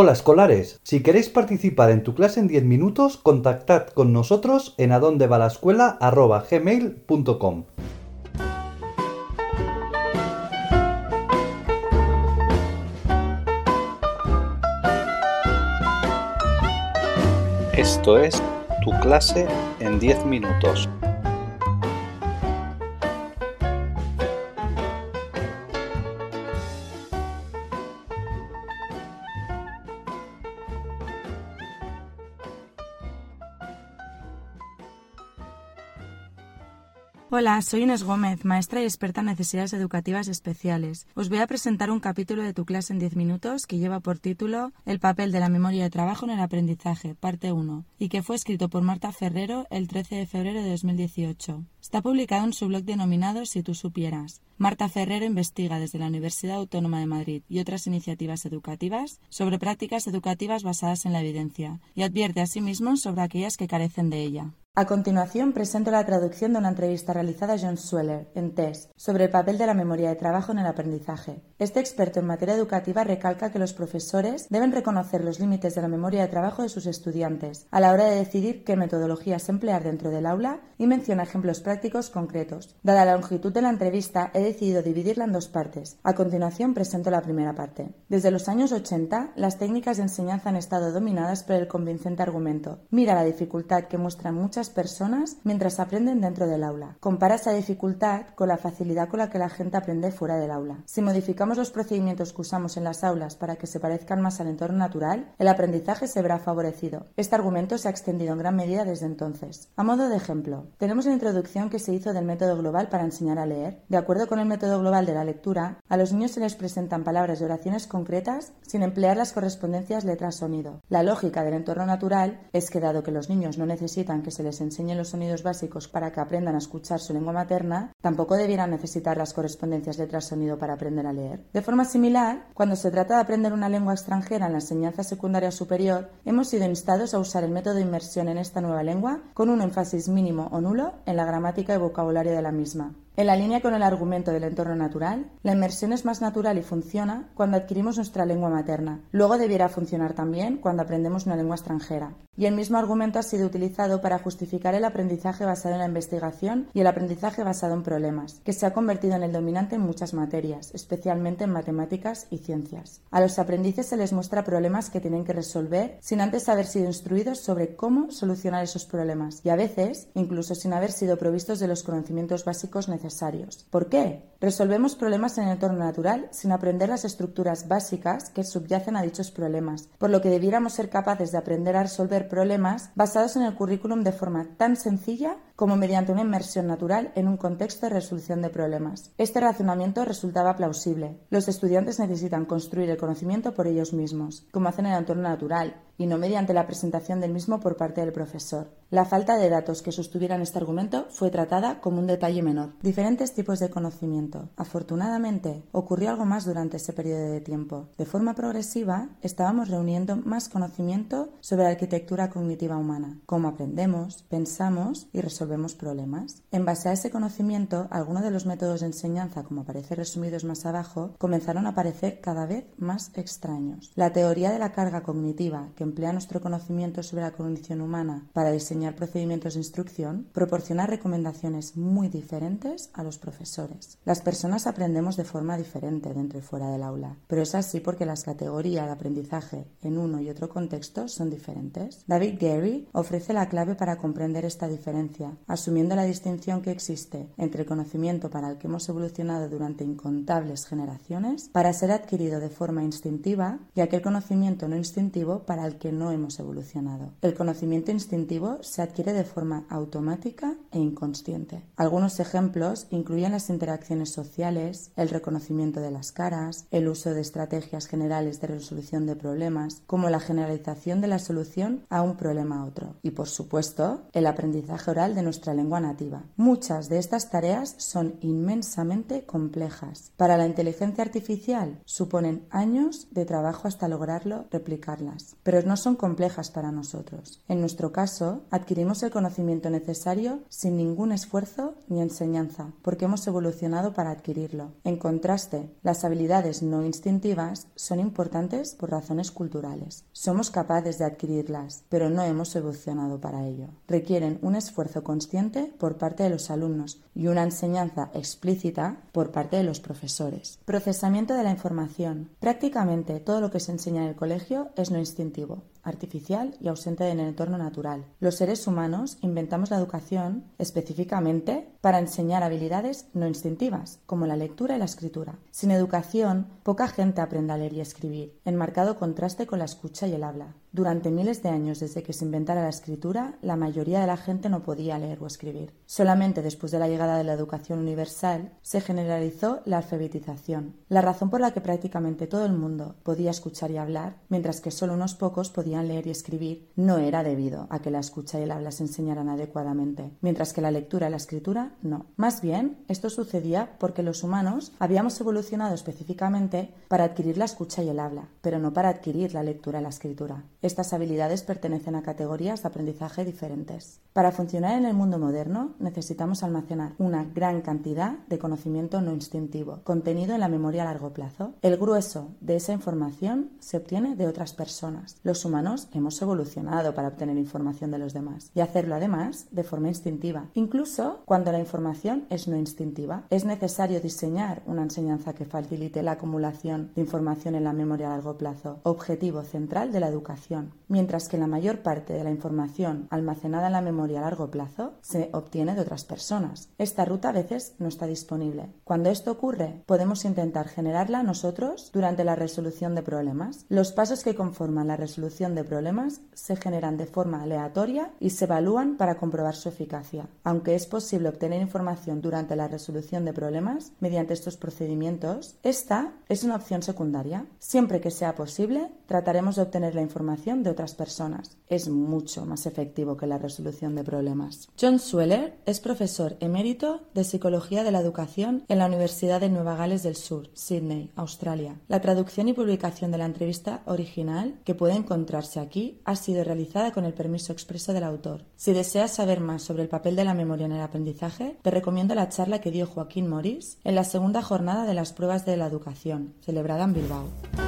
Hola escolares, si queréis participar en tu clase en 10 minutos, contactad con nosotros en adondevalascuela.gmail.com Esto es tu clase en 10 minutos. Hola, soy Inés Gómez, maestra y experta en necesidades educativas especiales. Os voy a presentar un capítulo de tu clase en 10 minutos que lleva por título El papel de la memoria de trabajo en el aprendizaje, parte 1, y que fue escrito por Marta Ferrero el 13 de febrero de 2018. Está publicado en su blog denominado Si tú supieras. Marta Ferrero investiga desde la Universidad Autónoma de Madrid y otras iniciativas educativas sobre prácticas educativas basadas en la evidencia y advierte asimismo sobre aquellas que carecen de ella. A continuación presento la traducción de una entrevista realizada a John Sweller, en TES, sobre el papel de la memoria de trabajo en el aprendizaje. Este experto en materia educativa recalca que los profesores deben reconocer los límites de la memoria de trabajo de sus estudiantes a la hora de decidir qué metodologías emplear dentro del aula y menciona ejemplos prácticos concretos. Dada la longitud de la entrevista, he decidido dividirla en dos partes. A continuación presento la primera parte. Desde los años 80, las técnicas de enseñanza han estado dominadas por el convincente argumento. Mira la dificultad que muestran muchas personas mientras aprenden dentro del aula. Compara esa dificultad con la facilidad con la que la gente aprende fuera del aula. Si modificamos los procedimientos que usamos en las aulas para que se parezcan más al entorno natural, el aprendizaje se verá favorecido. Este argumento se ha extendido en gran medida desde entonces. A modo de ejemplo, tenemos la introducción que se hizo del método global para enseñar a leer. De acuerdo con el método global de la lectura, a los niños se les presentan palabras y oraciones concretas sin emplear las correspondencias letra-sonido. La lógica del entorno natural es que dado que los niños no necesitan que se les enseñen los sonidos básicos para que aprendan a escuchar su lengua materna, tampoco debieran necesitar las correspondencias letras-sonido para aprender a leer. De forma similar, cuando se trata de aprender una lengua extranjera en la enseñanza secundaria superior, hemos sido instados a usar el método de inmersión en esta nueva lengua con un énfasis mínimo o nulo en la gramática y vocabulario de la misma. En la línea con el argumento del entorno natural, la inmersión es más natural y funciona cuando adquirimos nuestra lengua materna. Luego debiera funcionar también cuando aprendemos una lengua extranjera. Y el mismo argumento ha sido utilizado para justificar el aprendizaje basado en la investigación y el aprendizaje basado en problemas, que se ha convertido en el dominante en muchas materias, especialmente en matemáticas y ciencias. A los aprendices se les muestra problemas que tienen que resolver sin antes haber sido instruidos sobre cómo solucionar esos problemas y a veces incluso sin haber sido provistos de los conocimientos básicos necesarios ¿Por qué? Resolvemos problemas en el entorno natural sin aprender las estructuras básicas que subyacen a dichos problemas, por lo que debiéramos ser capaces de aprender a resolver problemas basados en el currículum de forma tan sencilla como mediante una inmersión natural en un contexto de resolución de problemas. Este razonamiento resultaba plausible. Los estudiantes necesitan construir el conocimiento por ellos mismos, como hacen en el entorno natural, y no mediante la presentación del mismo por parte del profesor. La falta de datos que sostuvieran este argumento fue tratada como un detalle menor. Diferentes tipos de conocimiento. Afortunadamente, ocurrió algo más durante ese periodo de tiempo. De forma progresiva, estábamos reuniendo más conocimiento sobre la arquitectura cognitiva humana, cómo aprendemos, pensamos y resolvemos vemos problemas. En base a ese conocimiento, algunos de los métodos de enseñanza, como aparece resumidos más abajo, comenzaron a parecer cada vez más extraños. La teoría de la carga cognitiva, que emplea nuestro conocimiento sobre la cognición humana para diseñar procedimientos de instrucción, proporciona recomendaciones muy diferentes a los profesores. Las personas aprendemos de forma diferente dentro y fuera del aula, pero es así porque las categorías de aprendizaje en uno y otro contexto son diferentes. David Gary ofrece la clave para comprender esta diferencia asumiendo la distinción que existe entre el conocimiento para el que hemos evolucionado durante incontables generaciones para ser adquirido de forma instintiva y aquel conocimiento no instintivo para el que no hemos evolucionado. El conocimiento instintivo se adquiere de forma automática e inconsciente. Algunos ejemplos incluyen las interacciones sociales, el reconocimiento de las caras, el uso de estrategias generales de resolución de problemas, como la generalización de la solución a un problema a otro. Y por supuesto, el aprendizaje oral de nuestra lengua nativa. Muchas de estas tareas son inmensamente complejas. Para la inteligencia artificial suponen años de trabajo hasta lograrlo replicarlas. Pero no son complejas para nosotros. En nuestro caso, adquirimos el conocimiento necesario sin ningún esfuerzo ni enseñanza, porque hemos evolucionado para adquirirlo. En contraste, las habilidades no instintivas son importantes por razones culturales. Somos capaces de adquirirlas, pero no hemos evolucionado para ello. Requieren un esfuerzo consciente por parte de los alumnos y una enseñanza explícita por parte de los profesores. Procesamiento de la información. Prácticamente todo lo que se enseña en el colegio es no instintivo artificial y ausente en el entorno natural. Los seres humanos inventamos la educación específicamente para enseñar habilidades no instintivas, como la lectura y la escritura. Sin educación, poca gente aprende a leer y escribir, en marcado contraste con la escucha y el habla. Durante miles de años desde que se inventara la escritura, la mayoría de la gente no podía leer o escribir. Solamente después de la llegada de la educación universal se generalizó la alfabetización, la razón por la que prácticamente todo el mundo podía escuchar y hablar, mientras que solo unos pocos podían leer y escribir, no era debido a que la escucha y el habla se enseñaran adecuadamente, mientras que la lectura y la escritura no. Más bien, esto sucedía porque los humanos habíamos evolucionado específicamente para adquirir la escucha y el habla, pero no para adquirir la lectura y la escritura. Estas habilidades pertenecen a categorías de aprendizaje diferentes. Para funcionar en el mundo moderno necesitamos almacenar una gran cantidad de conocimiento no instintivo, contenido en la memoria a largo plazo. El grueso de esa información se obtiene de otras personas. Los humanos hemos evolucionado para obtener información de los demás y hacerlo además de forma instintiva. Incluso cuando la información es no instintiva, es necesario diseñar una enseñanza que facilite la acumulación de información en la memoria a largo plazo, objetivo central de la educación mientras que la mayor parte de la información almacenada en la memoria a largo plazo se obtiene de otras personas. Esta ruta a veces no está disponible. Cuando esto ocurre, podemos intentar generarla nosotros durante la resolución de problemas. Los pasos que conforman la resolución de problemas se generan de forma aleatoria y se evalúan para comprobar su eficacia. Aunque es posible obtener información durante la resolución de problemas mediante estos procedimientos, esta es una opción secundaria. Siempre que sea posible, trataremos de obtener la de otras personas. Es mucho más efectivo que la resolución de problemas. John Sweller es profesor emérito de Psicología de la Educación en la Universidad de Nueva Gales del Sur, Sydney, Australia. La traducción y publicación de la entrevista original, que puede encontrarse aquí, ha sido realizada con el permiso expreso del autor. Si deseas saber más sobre el papel de la memoria en el aprendizaje, te recomiendo la charla que dio Joaquín Morís en la segunda jornada de las pruebas de la educación, celebrada en Bilbao.